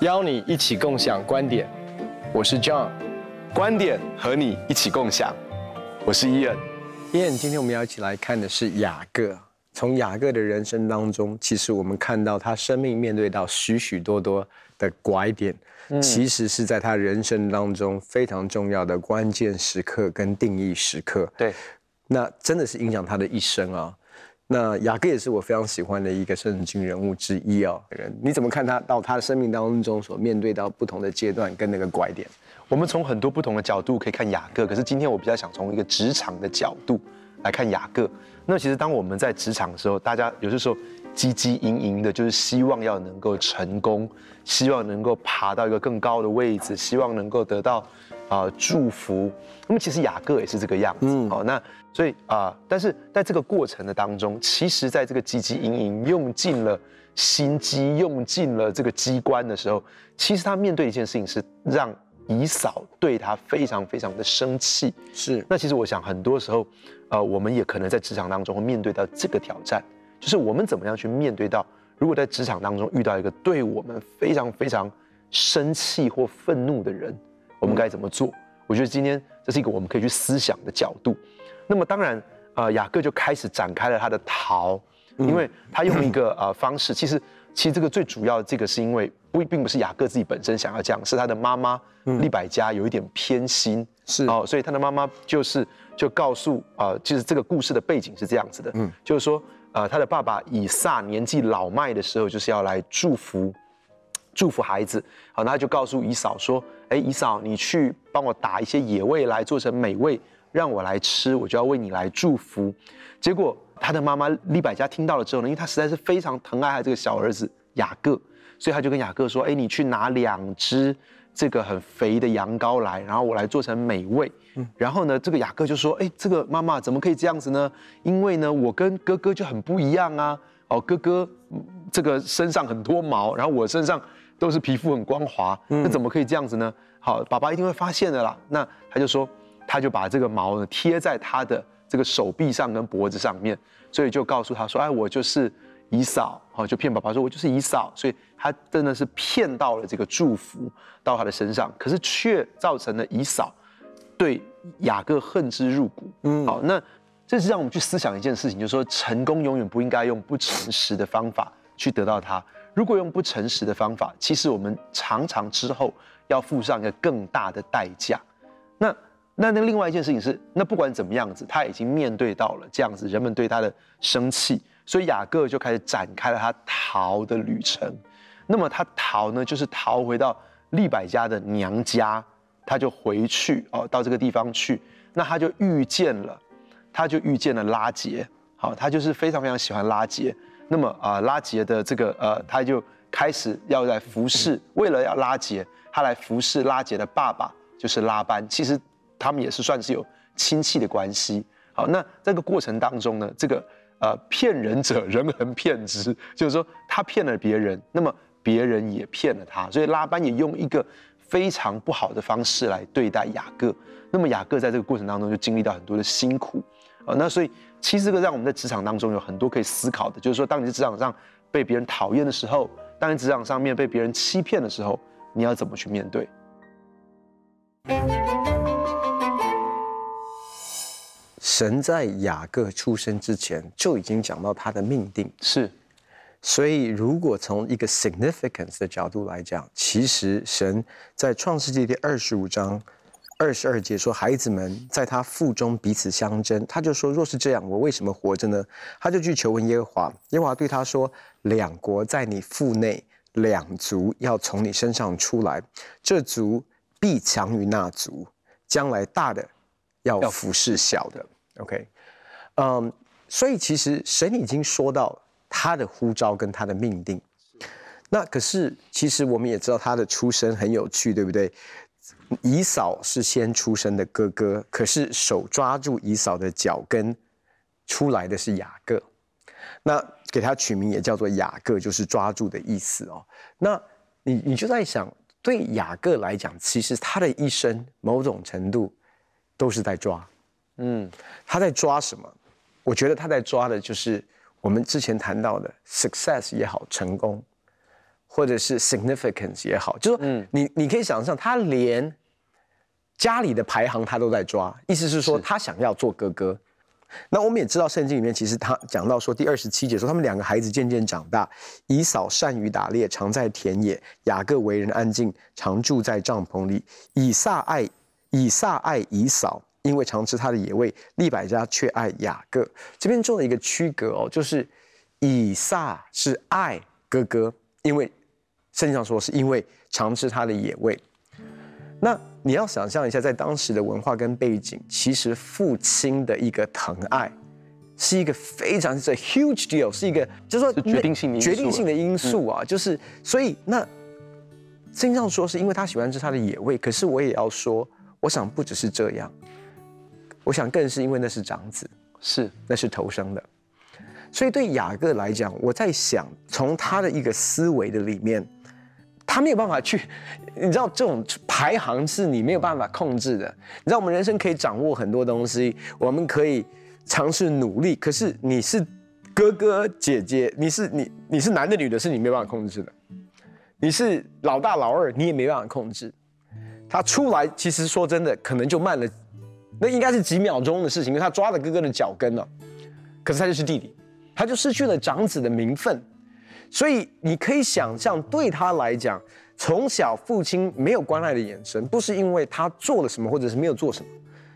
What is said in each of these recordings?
邀你一起共享观点，我是 John，观点和你一起共享，我是 Ian。Ian，今天我们要一起来看的是雅各。从雅各的人生当中，其实我们看到他生命面对到许许多多的拐点，嗯、其实是在他人生当中非常重要的关键时刻跟定义时刻。对，那真的是影响他的一生啊。那雅各也是我非常喜欢的一个圣经人物之一哦。人，你怎么看他到他的生命当中所面对到不同的阶段跟那个拐点？我们从很多不同的角度可以看雅各，可是今天我比较想从一个职场的角度来看雅各。那其实当我们在职场的时候，大家有些时候汲汲营营的，就是希望要能够成功，希望能够爬到一个更高的位置，希望能够得到啊、呃、祝福。那么其实雅各也是这个样子。嗯，好，那。所以啊、呃，但是在这个过程的当中，其实在这个汲汲营营、用尽了心机、用尽了这个机关的时候，其实他面对一件事情是让以嫂对他非常非常的生气。是。那其实我想很多时候，呃，我们也可能在职场当中会面对到这个挑战，就是我们怎么样去面对到，如果在职场当中遇到一个对我们非常非常生气或愤怒的人，我们该怎么做？嗯、我觉得今天这是一个我们可以去思想的角度。那么当然，呃，雅各就开始展开了他的逃，因为他用一个呃方式，其实其实这个最主要的这个是因为不并不是雅各自己本身想要这样，是他的妈妈利百加有一点偏心，是哦，所以他的妈妈就是就告诉啊、呃，就是这个故事的背景是这样子的，嗯，就是说呃他的爸爸以撒年纪老迈的时候，就是要来祝福祝福孩子，好，那他就告诉以嫂说，哎，以嫂你去帮我打一些野味来做成美味。让我来吃，我就要为你来祝福。结果他的妈妈利百加听到了之后呢，因为他实在是非常疼爱他这个小儿子雅各，所以他就跟雅各说：“哎，你去拿两只这个很肥的羊羔来，然后我来做成美味。”嗯，然后呢，这个雅各就说：“哎，这个妈妈怎么可以这样子呢？因为呢，我跟哥哥就很不一样啊。哦，哥哥这个身上很多毛，然后我身上都是皮肤很光滑，那怎么可以这样子呢？好，爸爸一定会发现的啦。那他就说。”他就把这个毛呢贴在他的这个手臂上跟脖子上面，所以就告诉他说：“哎，我就是姨嫂。”好，就骗爸爸说：“我就是姨嫂。”所以他真的是骗到了这个祝福到他的身上，可是却造成了姨嫂对雅各恨之入骨。嗯，好，那这是让我们去思想一件事情，就是说成功永远不应该用不诚实的方法去得到它。如果用不诚实的方法，其实我们常常之后要付上一个更大的代价。那。那那另外一件事情是，那不管怎么样子，他已经面对到了这样子人们对他的生气，所以雅各就开始展开了他逃的旅程。那么他逃呢，就是逃回到利百家的娘家，他就回去哦，到这个地方去。那他就遇见了，他就遇见了拉杰，好，他就是非常非常喜欢拉杰。那么啊，拉杰的这个呃，他就开始要来服侍，为了要拉杰，他来服侍拉杰的爸爸就是拉班。其实。他们也是算是有亲戚的关系。好，那这个过程当中呢，这个呃骗人者人恒骗之，就是说他骗了别人，那么别人也骗了他，所以拉班也用一个非常不好的方式来对待雅各。那么雅各在这个过程当中就经历到很多的辛苦。啊，那所以其实这个让我们在职场当中有很多可以思考的，就是说当你在职场上被别人讨厌的时候，当你职场上面被别人欺骗的时候，你要怎么去面对？神在雅各出生之前就已经讲到他的命定，是，所以如果从一个 significance 的角度来讲，其实神在创世纪第二十五章二十二节说，孩子们在他腹中彼此相争，他就说，若是这样，我为什么活着呢？他就去求问耶和华，耶和华对他说，两国在你腹内，两族要从你身上出来，这族必强于那族，将来大的要服侍小的。OK，嗯所以其实神已经说到他的呼召跟他的命定，那可是其实我们也知道他的出生很有趣，对不对？以扫是先出生的哥哥，可是手抓住以扫的脚跟出来的是雅各，那给他取名也叫做雅各，就是抓住的意思哦。那你你就在想，对雅各来讲，其实他的一生某种程度都是在抓。嗯，他在抓什么？我觉得他在抓的就是我们之前谈到的 success 也好，成功，或者是 significance 也好，就是说，你你可以想象，他连家里的排行他都在抓，意思是说，他想要做哥哥。那我们也知道，圣经里面其实他讲到说，第二十七节说，他们两个孩子渐渐长大，以扫善于打猎，常在田野；雅各为人安静，常住在帐篷里。以撒爱以撒爱以扫，因为常吃他的野味；利百加却爱雅各。这边做了一个区隔哦，就是以撒是爱哥哥，因为圣经上说是因为常吃他的野味。那你要想象一下，在当时的文化跟背景，其实父亲的一个疼爱，是一个非常是 huge deal，是一个就是说决定性的决定性的因素啊，就是所以那圣经上说是因为他喜欢吃他的野味，可是我也要说，我想不只是这样，我想更是因为那是长子，是那是头生的，所以对雅各来讲，我在想从他的一个思维的里面。他没有办法去，你知道这种排行是你没有办法控制的。你知道我们人生可以掌握很多东西，我们可以尝试努力，可是你是哥哥姐姐，你是你你是男的女的，是你没办法控制的。你是老大老二，你也没办法控制。他出来其实说真的，可能就慢了，那应该是几秒钟的事情，因为他抓了哥哥的脚跟了，可是他就是弟弟，他就失去了长子的名分。所以你可以想象，对他来讲，从小父亲没有关爱的眼神，不是因为他做了什么，或者是没有做什么，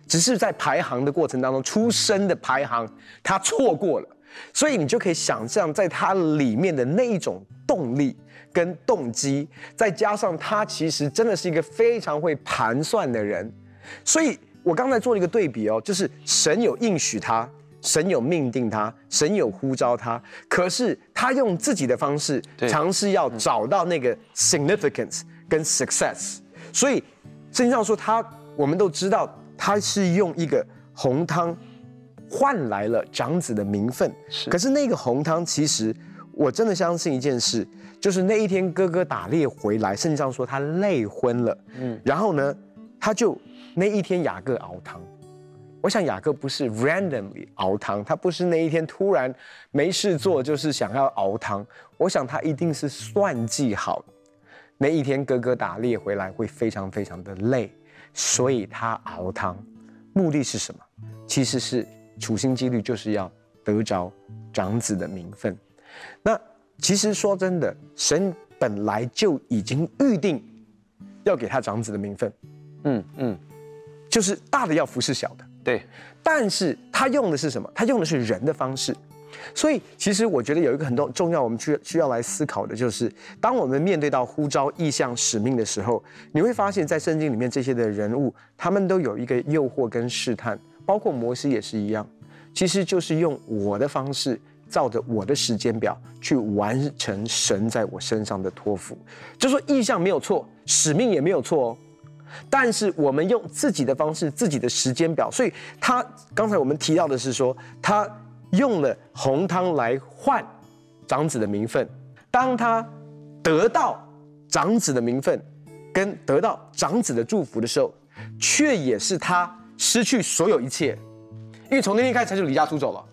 只是在排行的过程当中，出生的排行他错过了。所以你就可以想象，在他里面的那一种动力跟动机，再加上他其实真的是一个非常会盘算的人。所以我刚才做了一个对比哦，就是神有应许他。神有命定他，神有呼召他，可是他用自己的方式尝试要找到那个 significance 跟 success。所以圣经上说他，我们都知道他是用一个红汤换来了长子的名分。是，可是那个红汤其实我真的相信一件事，就是那一天哥哥打猎回来，圣经上说他累昏了，嗯，然后呢，他就那一天雅各熬汤。我想雅各不是 randomly 熬汤，他不是那一天突然没事做，就是想要熬汤。我想他一定是算计好，那一天哥哥打猎回来会非常非常的累，所以他熬汤，目的是什么？其实是处心积虑就是要得着长子的名分。那其实说真的，神本来就已经预定要给他长子的名分，嗯嗯，就是大的要服侍小的。对，但是他用的是什么？他用的是人的方式，所以其实我觉得有一个很多重要，我们需需要来思考的，就是当我们面对到呼召、意向、使命的时候，你会发现在圣经里面这些的人物，他们都有一个诱惑跟试探，包括摩西也是一样，其实就是用我的方式，照着我的时间表去完成神在我身上的托付，就说意向没有错，使命也没有错哦。但是我们用自己的方式、自己的时间表，所以他刚才我们提到的是说，他用了红汤来换长子的名分。当他得到长子的名分，跟得到长子的祝福的时候，却也是他失去所有一切，因为从那天开始他就离家出走了，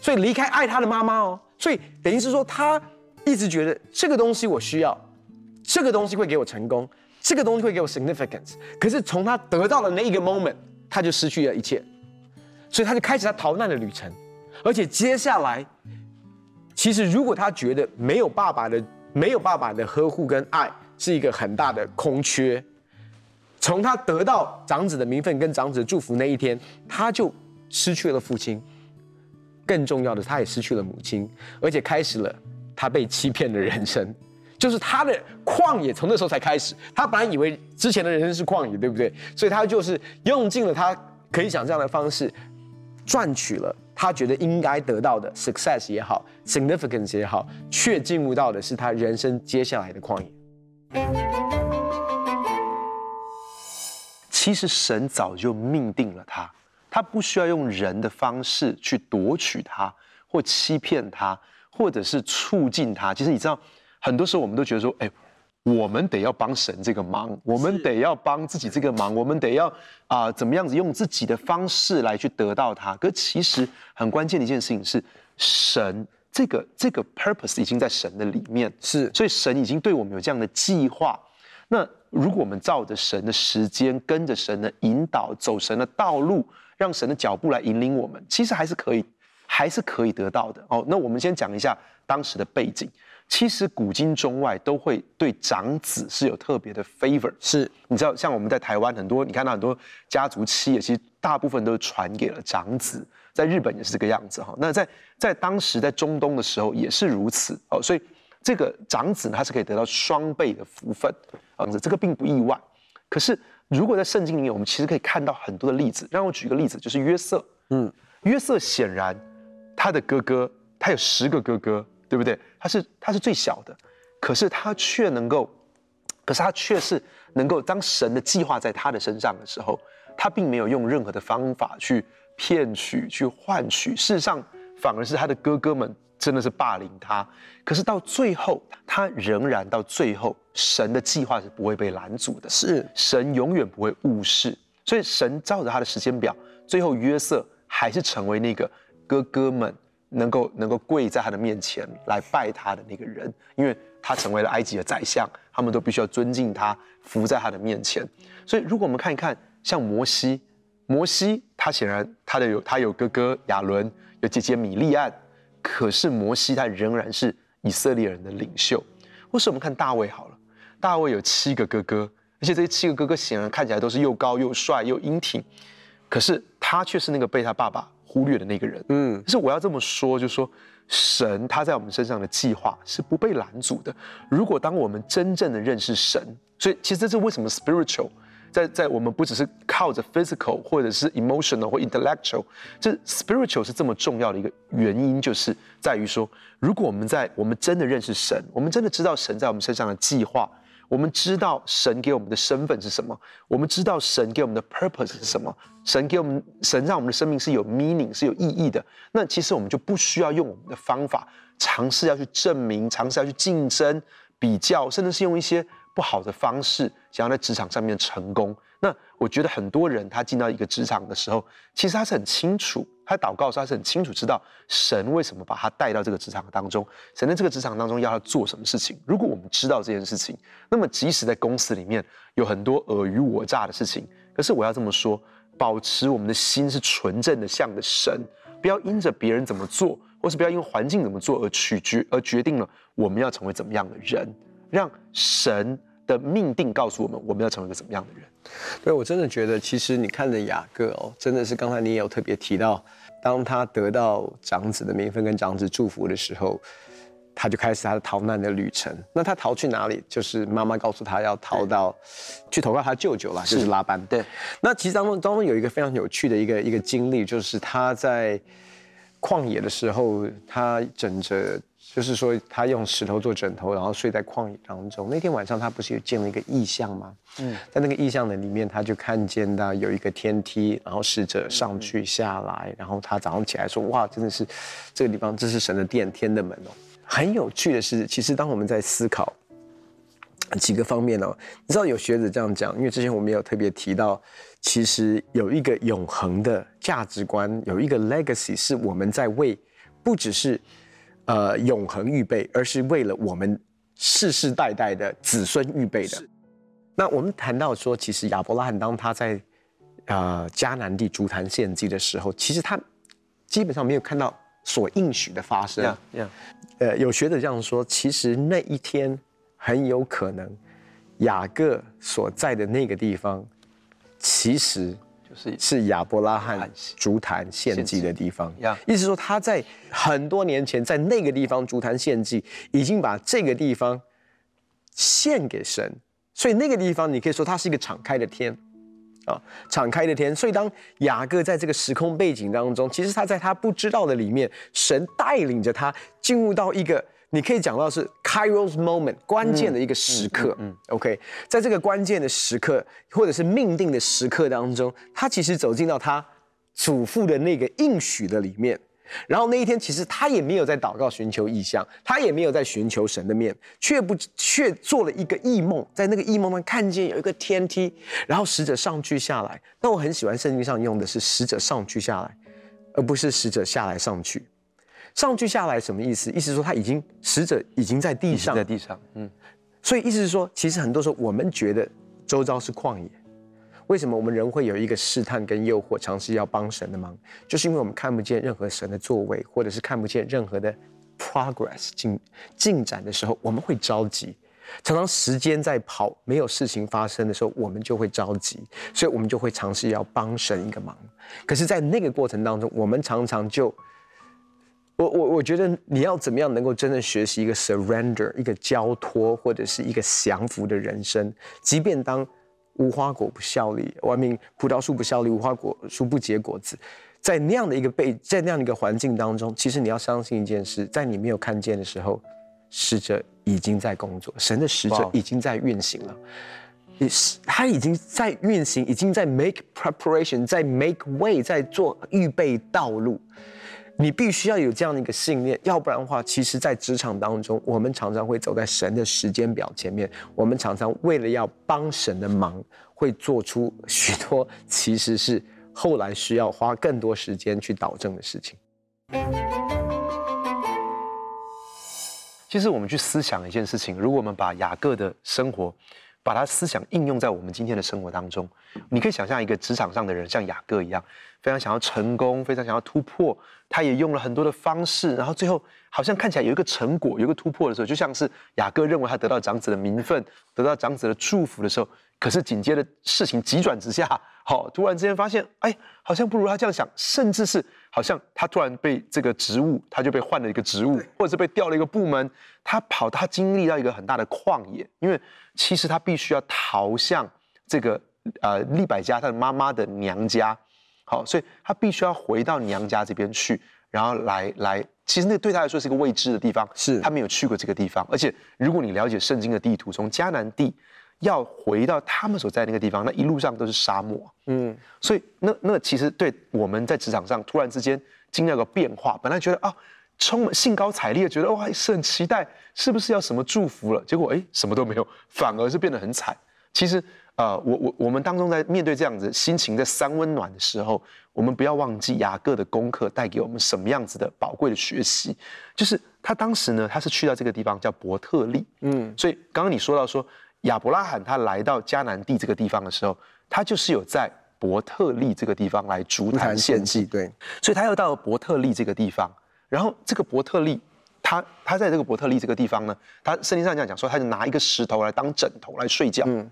所以离开爱他的妈妈哦，所以等于是说他一直觉得这个东西我需要，这个东西会给我成功。这个东西会给我 significance，可是从他得到的那一个 moment，他就失去了一切，所以他就开始他逃难的旅程，而且接下来，其实如果他觉得没有爸爸的没有爸爸的呵护跟爱是一个很大的空缺，从他得到长子的名分跟长子的祝福那一天，他就失去了父亲，更重要的，他也失去了母亲，而且开始了他被欺骗的人生。就是他的旷野从那时候才开始，他本来以为之前的人生是旷野，对不对？所以他就是用尽了他可以想象的方式，赚取了他觉得应该得到的 success 也好，significance 也好，却进入到的是他人生接下来的旷野。其实神早就命定了他，他不需要用人的方式去夺取他，或欺骗他，或者是促进他。其实你知道。很多时候我们都觉得说，哎，我们得要帮神这个忙，我们得要帮自己这个忙，我们得要啊、呃、怎么样子用自己的方式来去得到它。可其实很关键的一件事情是，神这个这个 purpose 已经在神的里面，是，所以神已经对我们有这样的计划。那如果我们照着神的时间，跟着神的引导，走神的道路，让神的脚步来引领我们，其实还是可以，还是可以得到的。哦，那我们先讲一下当时的背景。其实古今中外都会对长子是有特别的 favor，是，你知道，像我们在台湾很多，你看到很多家族企业，其实大部分都是传给了长子，在日本也是这个样子哈。那在在当时在中东的时候也是如此哦，所以这个长子呢，他是可以得到双倍的福分啊，这个并不意外。可是如果在圣经里面，我们其实可以看到很多的例子，让我举一个例子，就是约瑟，嗯，约瑟显然他的哥哥，他有十个哥哥。对不对？他是他是最小的，可是他却能够，可是他却是能够，当神的计划在他的身上的时候，他并没有用任何的方法去骗取、去换取。事实上，反而是他的哥哥们真的是霸凌他。可是到最后，他仍然到最后，神的计划是不会被拦阻的。是神永远不会误事，所以神照着他的时间表，最后约瑟还是成为那个哥哥们。能够能够跪在他的面前来拜他的那个人，因为他成为了埃及的宰相，他们都必须要尊敬他，伏在他的面前。所以，如果我们看一看，像摩西，摩西他显然他的有他有哥哥亚伦，有姐姐米利暗，可是摩西他仍然是以色列人的领袖。或是我们看大卫好了，大卫有七个哥哥，而且这七个哥哥显然看起来都是又高又帅又英挺，可是他却是那个被他爸爸。忽略的那个人，嗯，可是我要这么说，就是说，神他在我们身上的计划是不被拦阻的。如果当我们真正的认识神，所以其实这是为什么 spiritual 在在我们不只是靠着 physical 或者是 emotional 或 intellectual，这 spiritual 是这么重要的一个原因，就是在于说，如果我们在我们真的认识神，我们真的知道神在我们身上的计划。我们知道神给我们的身份是什么，我们知道神给我们的 purpose 是什么，神给我们，神让我们的生命是有 meaning 是有意义的。那其实我们就不需要用我们的方法，尝试要去证明，尝试要去竞争、比较，甚至是用一些不好的方式，想要在职场上面成功。我觉得很多人他进到一个职场的时候，其实他是很清楚。他祷告时，他是很清楚知道神为什么把他带到这个职场当中，神在这个职场当中要他做什么事情。如果我们知道这件事情，那么即使在公司里面有很多尔虞我诈的事情，可是我要这么说，保持我们的心是纯正的，向着神，不要因着别人怎么做，或是不要因环境怎么做而取决而决定了我们要成为怎么样的人，让神的命定告诉我们我们要成为一个怎么样的人。对，我真的觉得，其实你看着雅各哦，真的是刚才你也有特别提到，当他得到长子的名分跟长子祝福的时候，他就开始他的逃难的旅程。那他逃去哪里？就是妈妈告诉他要逃到，去投靠他舅舅啦，就是拉班。对。那其实当中当中有一个非常有趣的一个一个经历，就是他在旷野的时候，他枕着。就是说，他用石头做枕头，然后睡在旷野当中。那天晚上，他不是有见了一个异象吗？嗯，在那个异象的里面，他就看见到有一个天梯，然后使者上去下来。然后他早上起来说：“哇，真的是这个地方，这是神的殿，天的门哦。”很有趣的是，其实当我们在思考几个方面哦，你知道有学者这样讲，因为之前我们也有特别提到，其实有一个永恒的价值观，有一个 legacy 是我们在为，不只是。呃，永恒预备，而是为了我们世世代代的子孙预备的。那我们谈到说，其实亚伯拉罕当他在呃迦南地足坛献祭的时候，其实他基本上没有看到所应许的发生。Yeah, yeah. 呃，有学者这样说，其实那一天很有可能雅各所在的那个地方，其实。是是亚伯拉罕足坛献祭的地方，意思说他在很多年前在那个地方足坛献祭，已经把这个地方献给神，所以那个地方你可以说它是一个敞开的天，啊，敞开的天。所以当雅各在这个时空背景当中，其实他在他不知道的里面，神带领着他进入到一个。你可以讲到是 Kairos moment 关键的一个时刻，嗯，OK，在这个关键的时刻或者是命定的时刻当中，他其实走进到他祖父的那个应许的里面，然后那一天，其实他也没有在祷告寻求异象，他也没有在寻求神的面，却不却做了一个异梦，在那个异梦中看见有一个天梯，然后使者上去下来。那我很喜欢圣经上用的是使者上去下来，而不是使者下来上去。上去下来什么意思？意思是说他已经死者已经在地上，在地上，嗯。所以意思是说，其实很多时候我们觉得周遭是旷野。为什么我们人会有一个试探跟诱惑，尝试要帮神的忙？就是因为我们看不见任何神的作为，或者是看不见任何的 progress 进进展的时候，我们会着急。常常时间在跑，没有事情发生的时候，我们就会着急，所以我们就会尝试要帮神一个忙。可是，在那个过程当中，我们常常就，我我我觉得你要怎么样能够真正学习一个 surrender，一个交托，或者是一个降服的人生，即便当。无花果不效力，外面葡萄树不效力，无花果树不结果子，在那样的一个背，在那样的一个环境当中，其实你要相信一件事，在你没有看见的时候，使者已经在工作，神的使者已经在运行了，也是他已经在运行，已经在 make preparation，在 make way，在做预备道路。你必须要有这样的一个信念，要不然的话，其实，在职场当中，我们常常会走在神的时间表前面。我们常常为了要帮神的忙，会做出许多其实是后来需要花更多时间去导正的事情。其实，我们去思想一件事情，如果我们把雅各的生活，把他思想应用在我们今天的生活当中，你可以想象一个职场上的人，像雅各一样，非常想要成功，非常想要突破。他也用了很多的方式，然后最后好像看起来有一个成果，有一个突破的时候，就像是雅各认为他得到长子的名分，得到长子的祝福的时候，可是紧接着事情急转直下，好，突然之间发现，哎，好像不如他这样想，甚至是好像他突然被这个职务，他就被换了一个职务，或者是被调了一个部门，他跑，他经历到一个很大的旷野，因为。其实他必须要逃向这个呃利百家他的妈妈的娘家，好，所以他必须要回到娘家这边去，然后来来，其实那对他来说是一个未知的地方，是。他没有去过这个地方，而且如果你了解圣经的地图，从迦南地要回到他们所在那个地方，那一路上都是沙漠，嗯，所以那那其实对我们在职场上突然之间经历了个变化，本来觉得啊。充满兴高采烈，觉得哇，是很期待，是不是要什么祝福了？结果哎，什么都没有，反而是变得很惨。其实，呃，我我我们当中在面对这样子心情在三温暖的时候，我们不要忘记雅各的功课带给我们什么样子的宝贵的学习。就是他当时呢，他是去到这个地方叫伯特利，嗯，所以刚刚你说到说亚伯拉罕他来到迦南地这个地方的时候，他就是有在伯特利这个地方来逐坛献祭，对，所以他又到了伯特利这个地方。然后这个伯特利，他他在这个伯特利这个地方呢，他圣经上这样讲说，他就拿一个石头来当枕头来睡觉。嗯，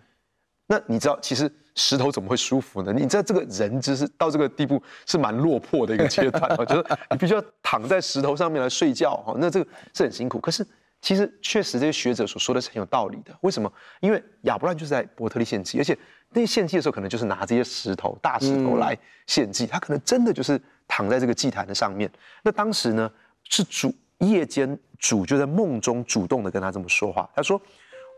那你知道，其实石头怎么会舒服呢？你知道这个人就是到这个地步是蛮落魄的一个阶段，我觉得你必须要躺在石头上面来睡觉哈，那这个是很辛苦。可是其实确实这些学者所说的是很有道理的。为什么？因为亚伯兰就是在伯特利献祭，而且那献祭的时候可能就是拿这些石头大石头来献祭，他可能真的就是。躺在这个祭坛的上面，那当时呢是主夜间主就在梦中主动的跟他这么说话，他说：“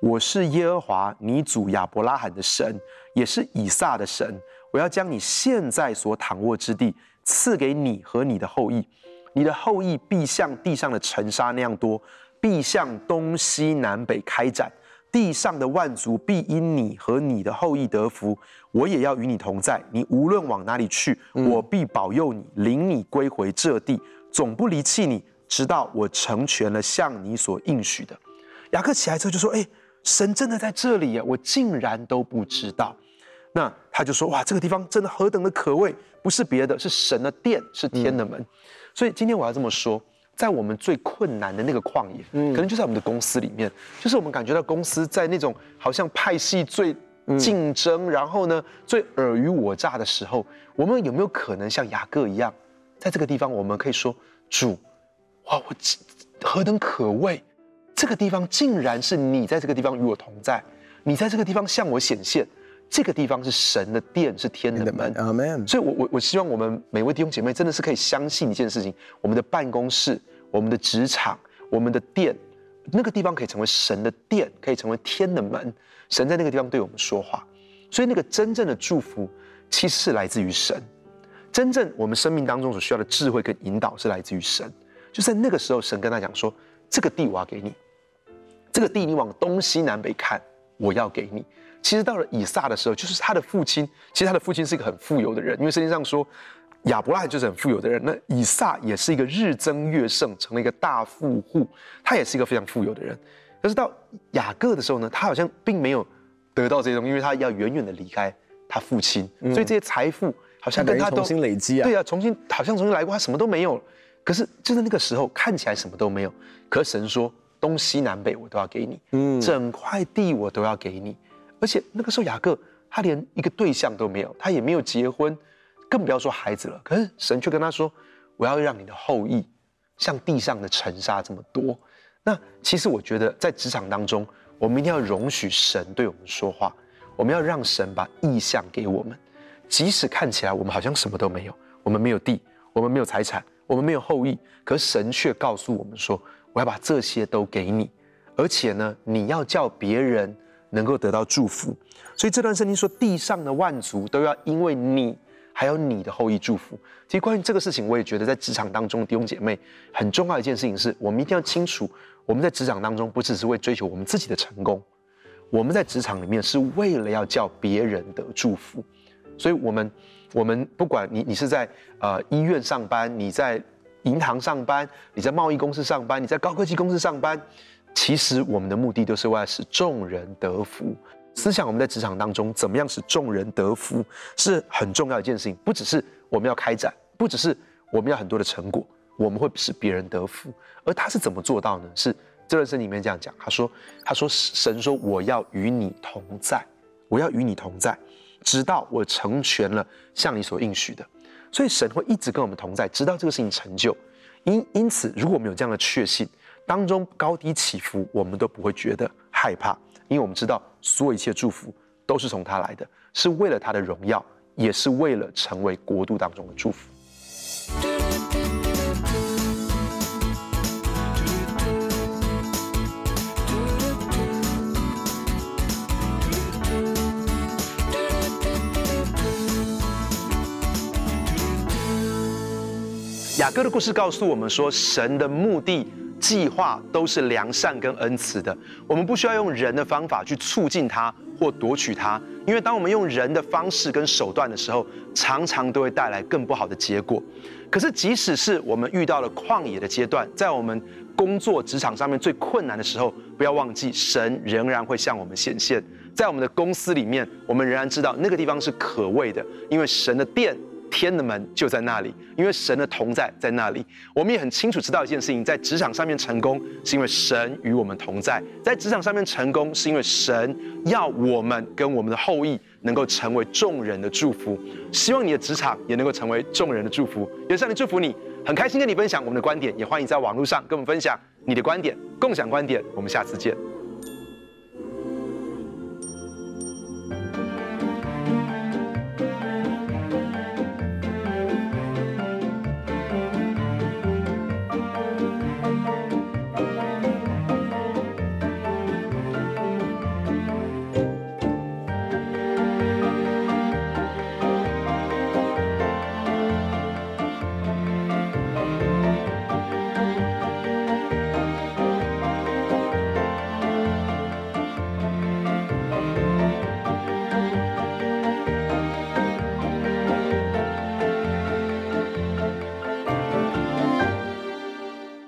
我是耶和华你祖亚伯拉罕的神，也是以撒的神。我要将你现在所躺卧之地赐给你和你的后裔，你的后裔必像地上的尘沙那样多，必向东西南北开展。”地上的万族必因你和你的后裔得福，我也要与你同在。你无论往哪里去，我必保佑你，领你归回这地，总不离弃你，直到我成全了向你所应许的。雅各起来之后就说：“哎，神真的在这里呀，我竟然都不知道。”那他就说：“哇，这个地方真的何等的可畏，不是别的，是神的殿，是天的门。嗯”所以今天我要这么说。在我们最困难的那个旷野，嗯，可能就在我们的公司里面，就是我们感觉到公司在那种好像派系最竞争，嗯、然后呢最尔虞我诈的时候，我们有没有可能像雅各一样，在这个地方我们可以说主，哇，我何等可畏，这个地方竟然是你在这个地方与我同在，你在这个地方向我显现。这个地方是神的殿，是天的门。所以我，我我我希望我们每位弟兄姐妹真的是可以相信一件事情：我们的办公室、我们的职场、我们的店，那个地方可以成为神的殿，可以成为天的门。神在那个地方对我们说话，所以那个真正的祝福其实是来自于神。真正我们生命当中所需要的智慧跟引导是来自于神。就在那个时候，神跟他讲说：“这个地我要给你，这个地你往东西南北看，我要给你。”其实到了以撒的时候，就是他的父亲。其实他的父亲是一个很富有的人，因为圣经上说亚伯拉罕就是很富有的人。那以撒也是一个日增月盛，成了一个大富户，他也是一个非常富有的人。可是到雅各的时候呢，他好像并没有得到这些东西，因为他要远远的离开他父亲，所以这些财富好像跟他都重新累积啊。对啊，重新好像重新来过，他什么都没有。可是就在那个时候，看起来什么都没有。可是神说，东西南北我都要给你，嗯，整块地我都要给你。而且那个时候雅各他连一个对象都没有，他也没有结婚，更不要说孩子了。可是神却跟他说，我要让你的后裔像地上的尘沙这么多。那其实我觉得在职场当中，我们一定要容许神对我们说话，我们要让神把意向给我们，即使看起来我们好像什么都没有，我们没有地，我们没有财产。我们没有后裔，可神却告诉我们说：“我要把这些都给你，而且呢，你要叫别人能够得到祝福。”所以这段圣经说：“地上的万族都要因为你还有你的后裔祝福。”其实关于这个事情，我也觉得在职场当中，弟兄姐妹很重要一件事情是，我们一定要清楚，我们在职场当中不只是为追求我们自己的成功，我们在职场里面是为了要叫别人得祝福。所以，我们。我们不管你，你是在呃医院上班，你在银行上班，你在贸易公司上班，你在高科技公司上班，其实我们的目的都是为了使众人得福。思想我们在职场当中怎么样使众人得福，是很重要一件事情。不只是我们要开展，不只是我们要很多的成果，我们会使别人得福。而他是怎么做到呢？是这段圣经里面这样讲，他说：“他说神说我要与你同在，我要与你同在。”直到我成全了向你所应许的，所以神会一直跟我们同在，直到这个事情成就。因因此，如果我们有这样的确信，当中高低起伏，我们都不会觉得害怕，因为我们知道所有一切祝福都是从他来的，是为了他的荣耀，也是为了成为国度当中的祝福。雅各的故事告诉我们说，神的目的、计划都是良善跟恩慈的。我们不需要用人的方法去促进它或夺取它，因为当我们用人的方式跟手段的时候，常常都会带来更不好的结果。可是，即使是我们遇到了旷野的阶段，在我们工作职场上面最困难的时候，不要忘记，神仍然会向我们显现。在我们的公司里面，我们仍然知道那个地方是可畏的，因为神的殿。天的门就在那里，因为神的同在在那里。我们也很清楚知道一件事情，在职场上面成功，是因为神与我们同在；在职场上面成功，是因为神要我们跟我们的后裔能够成为众人的祝福。希望你的职场也能够成为众人的祝福。也上帝祝福你，很开心跟你分享我们的观点，也欢迎在网络上跟我们分享你的观点，共享观点。我们下次见。